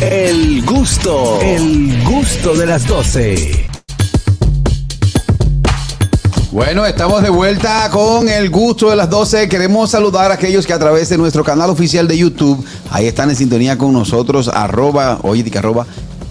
El gusto, el gusto de las 12. Bueno, estamos de vuelta con el gusto de las 12. Queremos saludar a aquellos que a través de nuestro canal oficial de YouTube, ahí están en sintonía con nosotros, arroba, oye,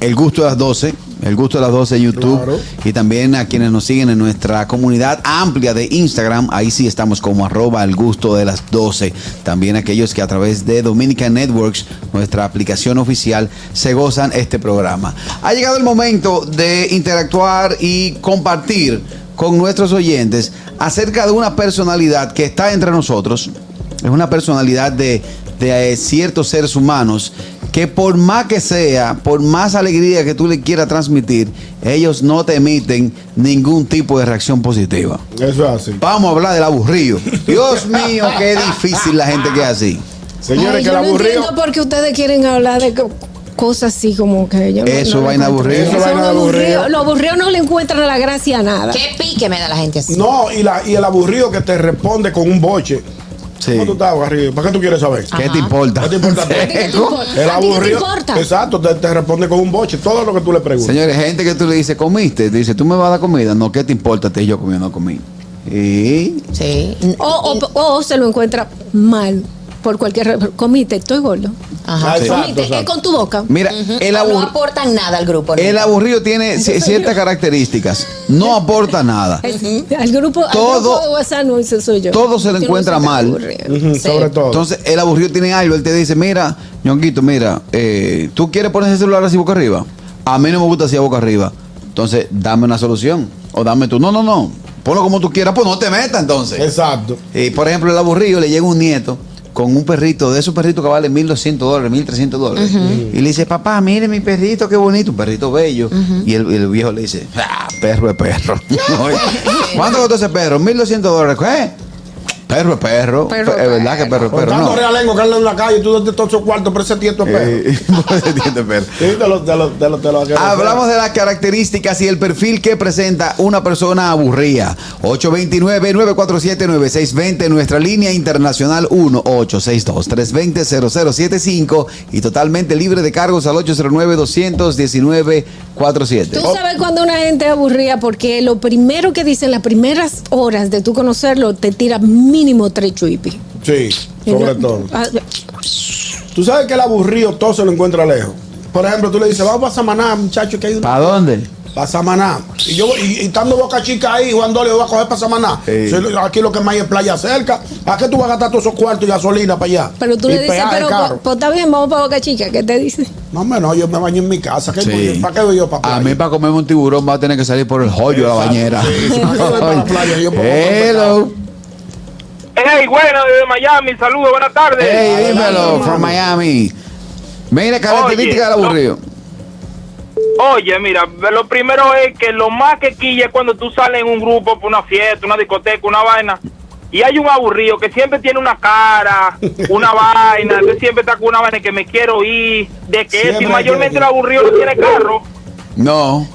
el gusto de las 12, el gusto de las 12 YouTube. Claro. Y también a quienes nos siguen en nuestra comunidad amplia de Instagram, ahí sí estamos como arroba el gusto de las 12. También aquellos que a través de Dominican Networks, nuestra aplicación oficial, se gozan este programa. Ha llegado el momento de interactuar y compartir con nuestros oyentes acerca de una personalidad que está entre nosotros. Es una personalidad de, de, eh, ciertos seres humanos que por más que sea, por más alegría que tú le quieras transmitir, ellos no te emiten ningún tipo de reacción positiva. Eso es así. Vamos a hablar del aburrido. Dios mío, qué difícil la gente que es así. Señores, Ay, que yo el no aburrido. entiendo por qué ustedes quieren hablar de co- cosas así como que yo no- Eso, no vaina aburrida. Eso, vaina aburrida. aburridos. Los aburridos no le encuentran la gracia a nada. Qué pique me da la gente así. No, y, la, y el aburrido que te responde con un boche. Sí. ¿Cómo tú estás, aburrido? ¿Para qué tú quieres saber? ¿Qué te importa? ¿Qué te importa? qué te importa? El ¿A ti qué te aburrido. importa? Exacto, te, te responde con un boche. Todo lo que tú le preguntas. Señores, gente que tú le dices, ¿comiste? Dice, ¿tú me vas a dar comida? No, ¿qué te importa? Te yo comí o no comí. Y Sí. O, o- o se lo encuentra mal por cualquier... re- Comite, estoy gordo. Ajá. Ah, exacto, Comite, es exacto. con tu boca. mira, el, no aportan nada al grupo. el aburrido tiene ci- ciertas características. No aporta nada. Al grupo, Todo- al grupo de WhatsApp no ese soy yo. todo se le no encuentra mal. Sí. Sobre todo. Entonces, el aburrido tiene algo. Él te dice, mira, ñonguito, mira, eh, ¿tú quieres poner ese celular así boca arriba? A mí no me gusta así a boca arriba. Entonces, dame una solución. O dame tú. No, no, no. Ponlo como tú quieras, pues no te metas entonces. Exacto. Y por ejemplo, el aburrido le llega un nieto con un perrito, de esos perritos que vale 1.200 dólares, 1.300 dólares. Y le dice, papá, mire mi perrito, qué bonito, un perrito bello. y, el, y el viejo le dice, ah, perro es perro. ¿Cuánto costó ese perro? 1.200 dólares. ¿Qué? Perro es perro. Perro es verdad que perro es perro. tanto No. realengo que anda en la calle, tú desde todos esos cuartos, pero ese tieto es perro. Eh, entiende, perro. Sí, Hablamos de las características y el perfil que presenta una persona aburrida. 829-947-9620, nuestra línea internacional 1-862-320-0075 y totalmente libre de cargos al 809-219-47. Tú sabes cuando una gente es aburrida porque lo primero que dicen las primeras horas de tú conocerlo te tira mínimo tres chuipis. Sí, sobre todo. Ah, Tú sabes que el aburrido todo se lo encuentra lejos. Por ejemplo, tú le dices, vamos para Samaná, muchacho, que hay una. ¿Para dónde? Para Samaná. Y yo y, y estando Boca Chica ahí, Juan Dolio va a coger para Samaná. Sí. Aquí lo que más hay es playa cerca. ¿A qué tú vas a gastar todos esos cuartos y gasolina para allá? Pero tú Y le dices, peaje pero caro. pues, pues, está bien, vamos para Boca Chica. ¿Qué te dice? No, hombre, no, yo me baño en mi casa. ¿Qué Sí. ¿Para qué voy yo para A playa? mí para comerme un tiburón va a tener que salir por el hoyo de la bañera. Sí, sí, ¿para qué voy para la playa? Yo pongo Hello. Hey, bueno, desde Miami, saludos, buenas tardes. Hey, dímelo, from Miami. Mira, característica del aburrido. Oye, mira, lo primero es que lo más que quilla es cuando tú sales en un grupo por una fiesta, una discoteca, una vaina, y hay un aburrido que siempre tiene una cara, una vaina, que siempre está con una vaina que me quiero ir, de que es, y mayormente el aburrido no tiene carro. No.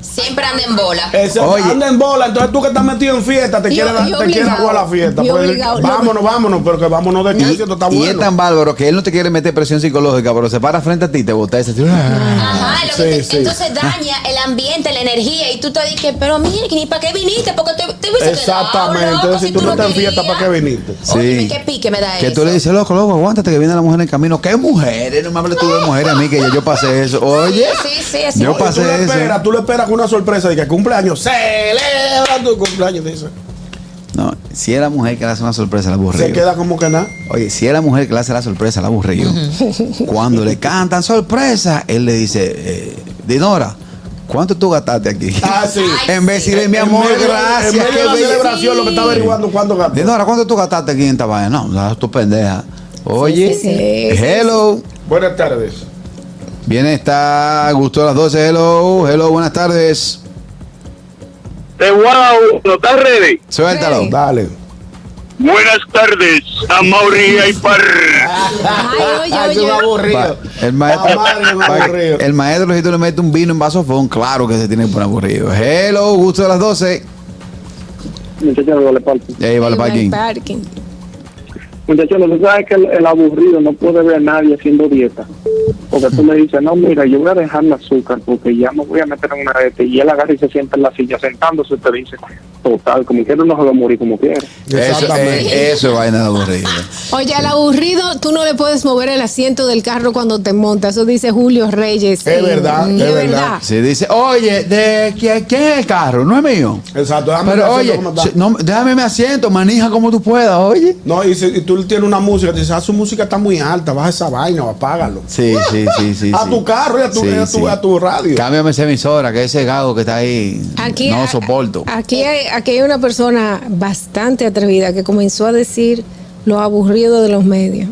Siempre anda en bola. Ese Oye. anda en bola, entonces tú que estás metido en fiesta, te Y- quieres y te quieres jugar a la fiesta. Y Pues, obligado. vámonos, vámonos, pero que vámonos de Y, esto está y bueno. es tan bárbaro que él no te quiere meter presión psicológica, pero se para frente a ti y te bota ese. Ajá, lo que Sí, te- sí. entonces daña el ambiente, la energía y tú te dices, pero mire, que ni para qué viniste, porque te, te hubiese Exactamente, quedado, loco, si tú no estás en fiesta. ¿para qué viniste? Óyeme, qué pique me da Que eso. tú le dices, loco, loco, aguántate que viene la mujer en el camino. ¿Qué mujeres? No me hables tú de mujeres a mí, que ya yo pasé eso. Oye, Sí, sí, así. Yo pasé tú le eso. esperas, tú le esperas con una sorpresa de que cumpleaños, celebra tu cumpleaños, dice. No, si es la mujer que le hace una sorpresa al aburrido. Se queda como que nada. Oye, si es la mujer que le hace la sorpresa al aburrido, cuando le cantan sorpresa, él le dice, eh, Dinora, ¿cuánto tú gastaste aquí? Ah, sí. en vez de decirle, mi amor, en medio, gracias. En medio qué de la bella". celebración, lo que está averiguando cuánto gastó. Dinora, ¿cuánto tú gastaste aquí en esta vaina? No, no, tú pendeja. Oye, Sí, sí, sí. hello. Buenas tardes. Viene, está Gusto a las 12. Hello, hello, buenas tardes. Te wow, ¿no estás ready? Suéltalo. Sí. Dale. Buenas tardes, Amaury y Par. Ay, oye, Ah, un oye. aburrido. El maestro, un aburrido. el maestro, si tú le metes un vino en vasofón, claro que se tiene que poner aburrido. Hello, gusto de las 12. Muchachos, vale parte. Ahí va el Ay, parking. Muchachos, lo que pasa es que el, el aburrido no puede ver a nadie haciendo dieta. Porque tú le dices, no, mira, yo voy a dejar el azúcar porque ya me voy a meter en una dieta. Y él agarra y se sienta en la silla sentándose. Te dice, total, como quiera no se va a morir como quiera. Eso, Exactamente. eh, eso es vaina de aburrido. Oye, al aburrido tú no le puedes mover el asiento del carro cuando te montas. Eso dice Julio Reyes. Es Sí. verdad, Mm, es verdad. Si dice, oye, ¿de quién, quién es el carro? No es mío. Exacto, déjame Pero ver oye, cómo está. si- no, déjame mi asiento, manija como tú puedas, oye. No, y, si, y tú tienes una música, te dices, ah, su música está muy alta, baja esa vaina o apágalo. Sí, sí, sí, sí. A tu carro y a tu- Sí, a tu- sí. a tu radio. Cámbiame esa emisora, que ese gago que está ahí Aquí, no soporto. Aquí hay, aquí hay una persona bastante atrevida que comenzó a decir lo aburrido de los medios.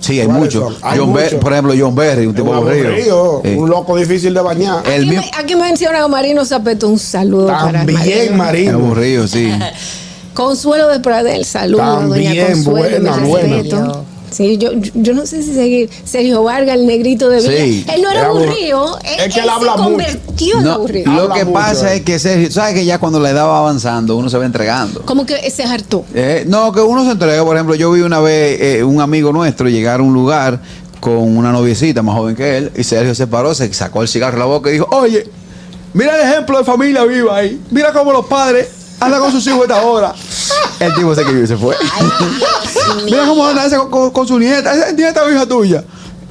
Sí, hay ¿Cuáles muchos. muchos. por ejemplo, John Berry, un tipo aburrido. aburrido, Sí. un loco difícil de bañar. El aquí, me- aquí menciona a Marino Zapeto, un saludo para También, Marino. Marino. aburrido, sí. Consuelo de Pradel, saludos, doña Consuelo, buena, buena. respeto. Sí, yo, yo, no sé si seguir. Sergio Vargas, el negrito de Villa. Sí. Él no era aburrido, él, Es que él él habla se mucho. convirtió en No, aburrido. lo Habla que mucho, pasa eh. es que Sergio, ¿sabes que ya cuando la edad va avanzando uno se va entregando? Como que se hartó. Eh, no, que uno se entrega. Por ejemplo, yo vi una vez eh, un amigo nuestro llegar a un lugar con una noviecita más joven que él y Sergio se paró, se sacó el cigarro de la boca y dijo, oye, mira el ejemplo de familia viva ahí. Mira cómo los padres andan con sus hijos a esta hora. El tipo se que se fue. mira cómo anda ese con, con- con su nieta. Esa nieta o hija tuya.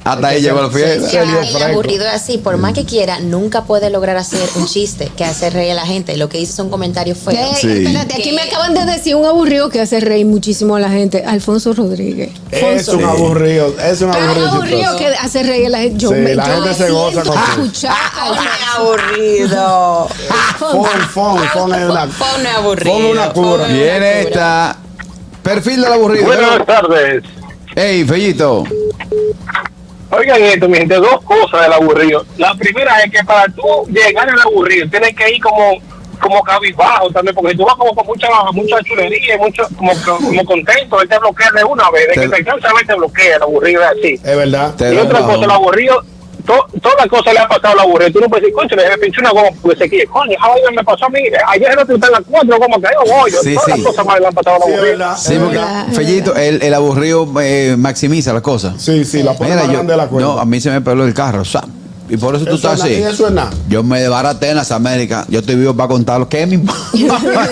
Hasta ahí llegó la fiesta. Ya, el aburrido es así, por más que quiera, nunca puede lograr hacer un chiste que hace reír a la gente. Lo que dice son comentarios feos. Ey, Sí. espérate, aquí me acaban de decir un aburrido que hace reír muchísimo a la gente. Alfonso Rodríguez. Es un aburrido, es un Pero un aburrido. aburrido chistoso. que hace reír a la gente. Yo Sí, me, la yo gente me se goza con escuchar a Alfonso. aburrido. Fon, fon, fon es una. Fon es aburrido. Fon es una cura. Es Viene esta. Perfil del aburrido. Buenas tardes. Ey, Fellito. Oigan esto, mi gente, dos cosas del aburrido. La primera es que para tú llegar al aburrido tienes que ir como como cabizbajo también, porque tú vas como con mucha mucha chulería y mucho como, como contento, él te bloquea de una vez, de Te- que te cansa te bloquea, el aburrido es así. Es verdad. Y otra cosa, el aburrido, to- todas las cosas le ha pasado al aburrido. Tú no puedes decir, concho, le pinché una goma porque se quiere. Coño, vaina me pasó a mí. Ayer no te en las cuatro, como que yo voy. Sí, todas sí. las cosas más le han pasado es aburrido. verdad. Sí, porque. Fellito, el, el aburrido eh, maximiza las cosas. Sí, sí, la pone grande de la cuenta. no, a mí se me peló el carro, ¿sabes? Y por eso tú estás es así. na- y eso es nada. Yo me desbaraté en las Américas. Yo estoy vivo para contar lo que es mi es verdad,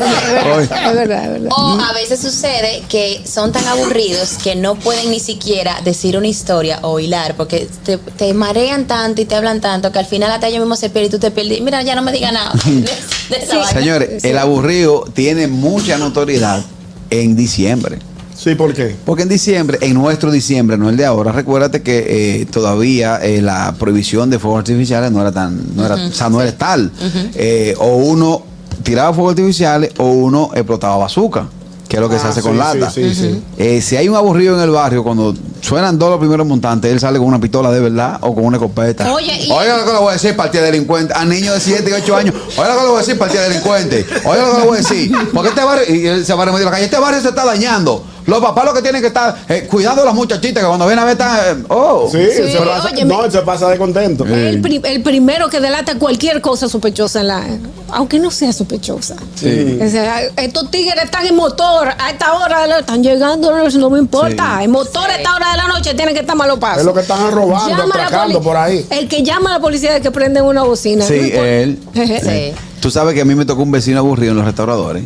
es verdad, es verdad. O a veces sucede que son tan aburridos que no pueden ni siquiera decir una historia o hilar porque te, te marean tanto y te hablan tanto que al final hasta ellos mismos se pierden y tú te pierdes. Mira, ya no me diga nada de, de esa vaina. Señores, el aburrido tiene mucha notoriedad en diciembre. Sí, ¿por qué? Porque en diciembre, en nuestro diciembre, no el de ahora, recuérdate que eh, todavía eh, la prohibición de fuegos artificiales no era tan, no era, o sea, no era tal. Eh, o uno tiraba fuegos artificiales o uno explotaba bazooka, que es lo que se Ah, hace sí, con lata. sí, sí. Eh, si hay un aburrido en el barrio, cuando suenan dos los primeros montantes, él sale con una pistola de verdad o con una escopeta. Oye, y- Oiga lo que le voy a decir, partida delincuente. A niños de 7 y 8 años. Oiga lo que le voy a decir, partida delincuente. Oiga lo que le voy a decir. Porque este barrio, y él se va a remedir la calle, este barrio se está dañando. Los papás lo que tienen que estar eh, cuidando a las muchachitas que cuando ven a ver están. eh, oh. Sí, Sí, se pasa, no, se pasa de contento. El, pri- el primero que delata cualquier cosa sospechosa en la. Aunque no sea sospechosa. Sí. O sea, estos tigres están en motor a esta hora de la están llegando, no, me importa. Sí. En motor a esta hora de la noche tienen que estar malos pasos. Es lo que están robando, atracando por ahí. El que llama a la policía de que prenden una bocina. Sí, él. Sí. Tú sabes que a mí me tocó un vecino aburrido en los restauradores.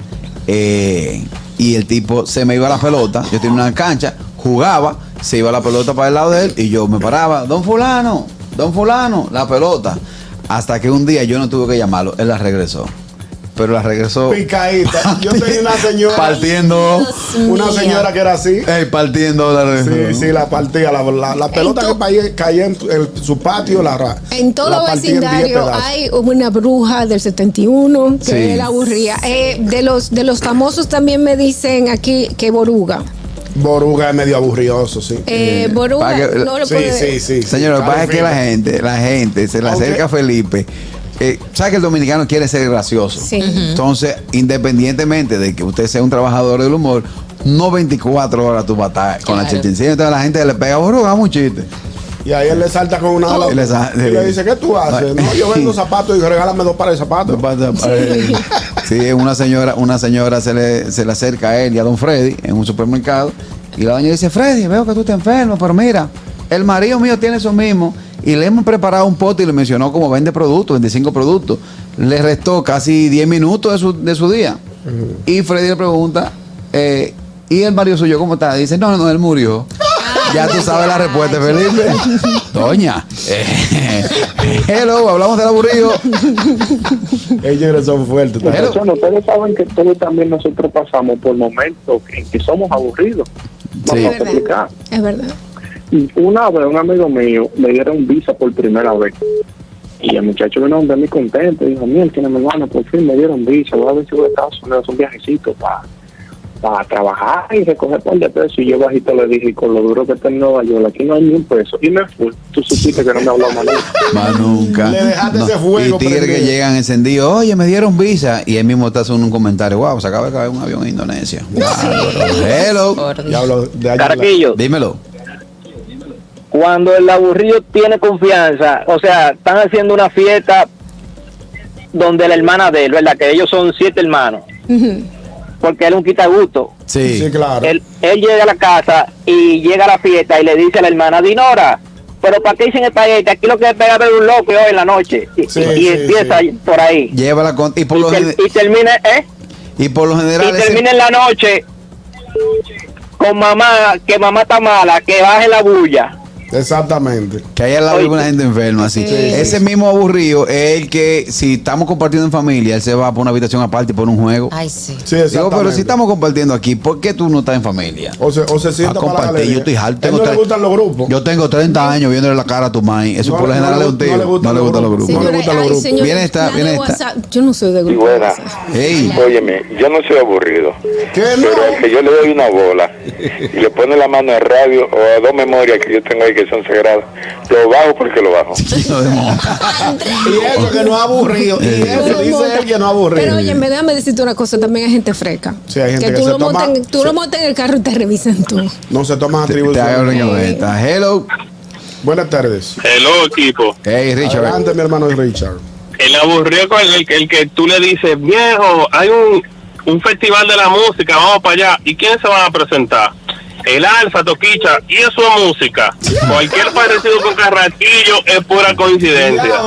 eh, y el tipo se me iba la pelota. Yo tenía una cancha, jugaba, se iba la pelota para el lado de él y yo me paraba. Don Fulano, don Fulano, la pelota. Hasta que un día yo no tuve que llamarlo, él la regresó. Pero la regresó. Picadita. Yo tenía una señora. Partiendo. Una señora que era así. Ey, partiendo la regresó. Sí, sí, la partía. La, la, la pelota to- que caía, caía en el- su patio, la ra- En todo la partía en 10 vecindario hay una bruja del 71 que Sí. es la aburría. Eh, de los de los famosos también me dicen aquí que Boruga. Boruga es medio aburrioso, sí. Eh, Boruga para que- no le sí, puede. sí, sí. Señor, lo que pasa es que la gente, la gente se le Aunque- acerca a Felipe. Eh, ¿Sabe que el dominicano quiere ser gracioso? Sí. Entonces, independientemente de que usted sea un trabajador del humor, no 24 horas tú estar con la Claro. chichincilla. Entonces la gente le pega, boruga, un chiste. Y ahí él le salta con una y le dice, ¿qué tú haces? No, yo vendo zapatos y regálame dos pares de zapatos. Eh, Sí, una señora, una señora se le, se le acerca a él y a don Freddy en un supermercado Y la doña dice, Freddy, veo que tú estás enfermo, pero mira, el marido mío tiene eso mismo y le hemos preparado un pote y le mencionó como 20 productos, 25 productos. Le restó casi 10 minutos de su, de su día. Y Freddy le pregunta, eh, ¿y el marido suyo cómo está? Dice, no, no, él murió. Ya tú sabes la respuesta, Felipe. Doña. eh, hello, hablamos del aburrido. Ellos son fuertes. Hello. Personas, ustedes saben que todos también nosotros pasamos por momentos en que somos aburridos. Sí. Vamos a Es verdad. explicar. Es verdad. Una vez un amigo mío me dieron visa por primera vez. Y el muchacho vino donde mí contento. Y dijo, mira, tiene mi hermano, por fin me dieron visa. Voy a ver si voy a Estados Unidos un viajecito para para trabajar y recoger par de pesos. Y yo bajito le dije, con lo duro que está en Nueva York, aquí no hay ni un peso. Y me fui. Tú supiste que no me habló más nunca. Más nunca. Le dejaste ese fuego Y tigres que llegan encendidos, oye, me dieron visa. Y él mismo está haciendo un comentario, wow, se acaba de caer un avión en Indonesia. Hello. Por Dios. Ya hablo de Dímelo. Cuando el aburrido tiene confianza, o sea, están haciendo una fiesta donde la hermana de él, ¿verdad? Que ellos son siete hermanos, porque él es un quita gusto. Sí. Sí, claro. Él, él llega a la casa y llega a la fiesta y le dice a la hermana, Dinora, pero ¿para qué dicen espagueti? Aquí lo que es pegar ver un loco hoy en la noche. Y, Sí, y sí, empieza sí. por ahí. Llévala con. Y por, Y, lo, ter- y termina, ¿eh? y por lo Y general. ese- termina en la noche con mamá, que mamá está mala, que baje la bulla. Exactamente. Que hay al lado de Oye. una gente enferma, así. Sí. Ese mismo aburrido es el que, si estamos compartiendo en familia, él se va por una habitación aparte y por un juego. Ay, sí. Sí, Digo, pero si estamos compartiendo aquí, ¿por qué tú no estás en familia? O se, o se sienta A para la compartir, yo estoy harto. Tengo no le gustan los grupos. Yo tengo 30 años viéndole la cara a tu mai. Eso No, por lo no general le es un tío. no le gustan los grupos. No le gustan los grupos. señores, Viene esta, viene esta. Yo no soy de Y grupo. buena. Ey, Óyeme, yo no soy aburrido. ¿Qué Pero no? el que yo le doy una bola y le pone la mano al radio o a dos memorias que yo tengo ahí que son sagradas, lo bajo porque lo bajo. Y eso que no es aburrido. Y eso Pero dice él que no es aburrido. Pero oye, me déjame decirte una cosa, también hay gente freca. Sí, hay gente que que tú, se lo toma- montas en, tú lo montas en el carro y te revisan tú. No se toman te hago atribuciones. Hello. Buenas tardes. Hello, equipo. Hey, Richard. Adelante, mi hermano Richard. El aburrido con el, el que tú le dices, viejo, hay un, un festival de la música, vamos para allá. ¿Y quiénes se van a presentar? El Alfa, Toquicha, y eso es música. Cualquier parecido con Carraquillo es pura coincidencia.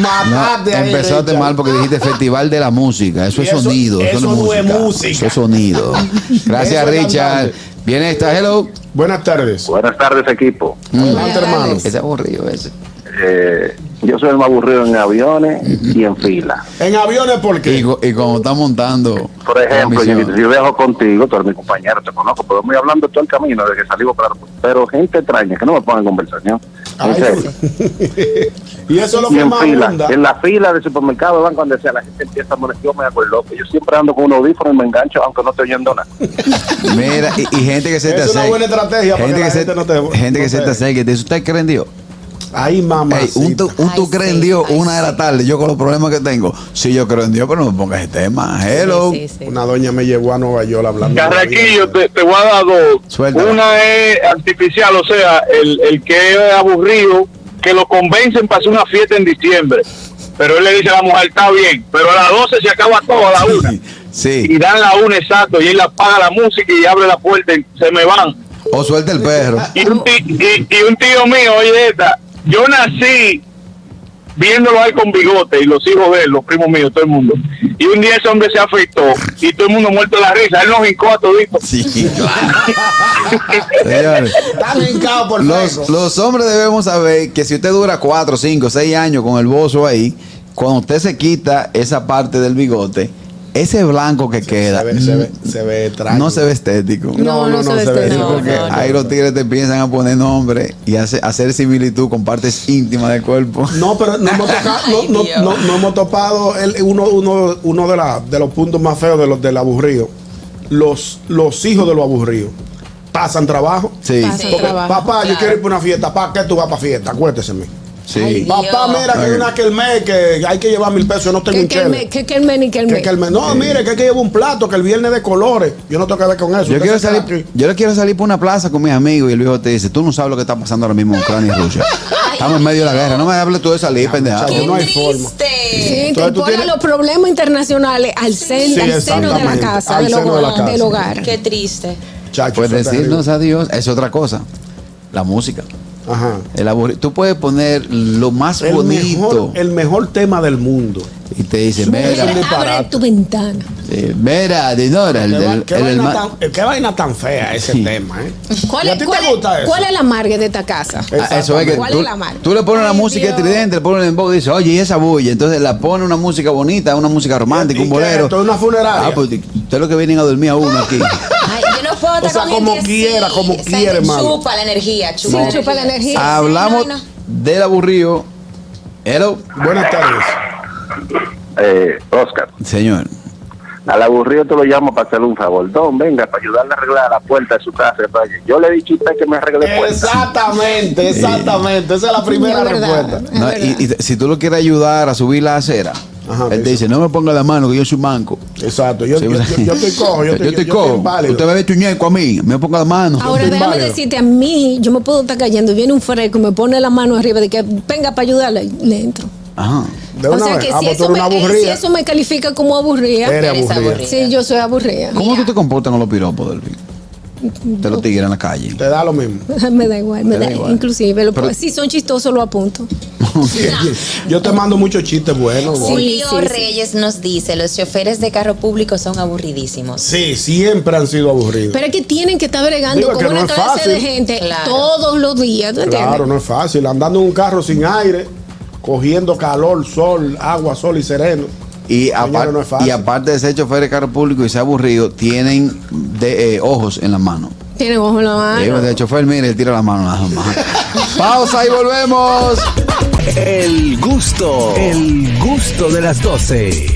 No, empezaste mal porque dijiste Festival de la Música. Eso es eso- sonido. Eso, eso no no es música. música. Eso es sonido. Gracias, Richard. Viene esta. Hello. Buenas tardes. Buenas tardes, equipo. Adelante, hermano. Ese es aburrido ese. Eh, yo soy el más aburrido en aviones y en fila. En aviones, ¿por Y, qué? co- y como está montando. Por ejemplo, yo, yo viajo contigo, tú eres mi compañero, te conozco, pero voy hablando todo el camino desde que salimos para Pero gente extraña que no me ponga en conversación. En serio. y eso es lo Y que en más fila, en la fila del supermercado, van cuando sea la gente empieza a molestar, yo me hago el loco. Yo siempre ando con un audífono y me engancho, aunque no estoy oyendo nada. Mira, y, y gente que se te Es una acerca. buena estrategia gente que la se, gente no te- gente no que se te- acerca y ¿usted cree en Dios? Ay, mamá. Ey, un tú, un tú Ay, crees en Dios ay, una de la tarde, yo con los problemas que tengo. Sí, yo creo en Dios, pero no me pongas ese tema. Hello. Sí, sí, sí. Una doña me llevó a Nueva York hablando. Carraquillo, te, te voy a dar dos. Suéltala. Una es artificial, o sea, el, el que es aburrido, que lo convencen para hacer una fiesta en diciembre. Pero él le dice a la mujer, está bien, pero a las 12 se acaba todo, a la una. Y Sí. dan la una exacto, y él apaga la música y abre la puerta y se me van. O suelta el perro. Y un, ti- y, y un tío mío, oye esta, yo nací viéndolo a él con bigote y los hijos de él, los primos míos, todo el mundo. Y un día ese hombre se afeitó y todo el mundo muerto de la risa. Él nos hincó a todito. Sí, claro. Señores. Está brincado por Los, los hombres debemos saber que si usted dura 4, 5, 6 años con el bozo ahí, cuando usted se quita esa parte del bigote, ese blanco que queda Se ve, se ve, mm, se ve no se ve estético. No, no, no, se ve. No, porque no, no. ahí los tigres te piensan a poner nombre y hace- hacer similitud con partes íntimas del cuerpo. No, pero no hemos, tocado- no, Ay, no, Dios. no- no hemos topado el- uno, uno, uno de, la- de los puntos más feos de los del aburrido. Los, los hijos de los aburridos pasan trabajo. Sí, Pasa Sí. Porque, trabajo. papá, yo quiero ir para una fiesta. ¿Para qué tú vas para fiesta? Acuérdese. Sí. Ay, Papá, Dios. mira que hay una kermés que hay que llevar mil pesos. Yo no tengo Que un que el chele. me- que que el men y que el Que men. kermés. No, mire, que hay que llevar un plato, que el viernes de colores. Yo no tengo que ver con eso. Yo quiero, salir, yo le quiero salir por una plaza con mis amigos y el viejo te dice, tú no sabes lo que está pasando ahora mismo en Ucrania y Rusia. Estamos en medio de la guerra. No me hables tú de salir, pendeja. ¡Qué no hay forma. triste! Sí, te los problemas internacionales al, cen- Sí, al seno de la casa, al del seno de la hogar. casa. del hogar. Qué triste. Chacho, Pues decirnos terrible. adiós es otra cosa. La música. Ajá. El Tú puedes poner lo más El bonito mejor, el mejor tema del mundo. y te dice, mira, es un Abre tu ventana. eh, mira, Dinora, el, ¿Qué, del- va- qué el vaina tan, qué vaina tan fea ese Sí. tema, ¿eh? ¿Cuál ¿Y a es, ti cuál te es- gusta eso? cuál es la marga de esta casa? Ah, Eso es que ¿Cuál tú, es la marca? tú le pones la Ay, música Dios. estridente, le pones en voz y dices, oye, y esa bulla. Entonces la pone una música bonita, una música romántica, ¿Y un bolero. es esto? ¿Es una funeraria? Ah, pues ustedes lo que vienen a dormir a uno aquí. Ay, yo no puedo estar O sea, con como gente quiera, así. como Esa quiera, gente hermano. Chupa la energía, chupa, Sí, la, chupa la energía. Hablamos Sí, no, no. del aburrido. Hello, Buenas tardes. Eh, Oscar, señor. al aburrido te lo llamo para hacerle un favor. Don, venga, para ayudarle a arreglar la puerta de su casa. para que- Yo le he dicho a usted que me arregle puerta. Exactamente, exactamente. Esa es la primera Es verdad. respuesta. No, y, y si tú lo quieres ayudar a subir la acera, Ajá, él te dice, no me ponga la mano que yo soy manco. Exacto. Yo, Sí, yo, yo, yo estoy cojo, yo, estoy- estoy yo cojo. inválido. Usted me ve chuñeco a mí, me ponga la mano. Ahora estoy déjame inválido. decirte, a mí, yo me puedo estar cayendo y viene un fresco y me pone la mano arriba de que venga para ayudarle, le entro. Ajá. De o sea vez. que Ah, si, pues eso me, eh, si eso me califica como aburrida, Eres Eres aburrida. aburrida. sí, yo soy aburrida. ¿Cómo tú te comportas con los piropos del De los tigres en la calle. Te da lo mismo. me da igual, me da da, igual. inclusive. Lo, Pero- si son chistosos, lo apunto. Yo te mando muchos chistes buenos. Julio sí, sí. Reyes nos dice, los choferes de carro público son aburridísimos. Sí, siempre han sido aburridos. Pero es que tienen que estar bregando Digo con una no clase fácil. de gente Claro. todos los días. ¿tú entiendes? Claro, no es fácil. Andando en un carro sin aire, cogiendo calor, sol, agua, sol y sereno. Y, Señores, apar- no y aparte de ser chofer de carro público y ser aburrido, tienen de, eh, ojos en las manos. Tienen ojo en la mano. El chofer, mire, tira la mano nada más. Pausa y volvemos. El gusto, el gusto de las 12.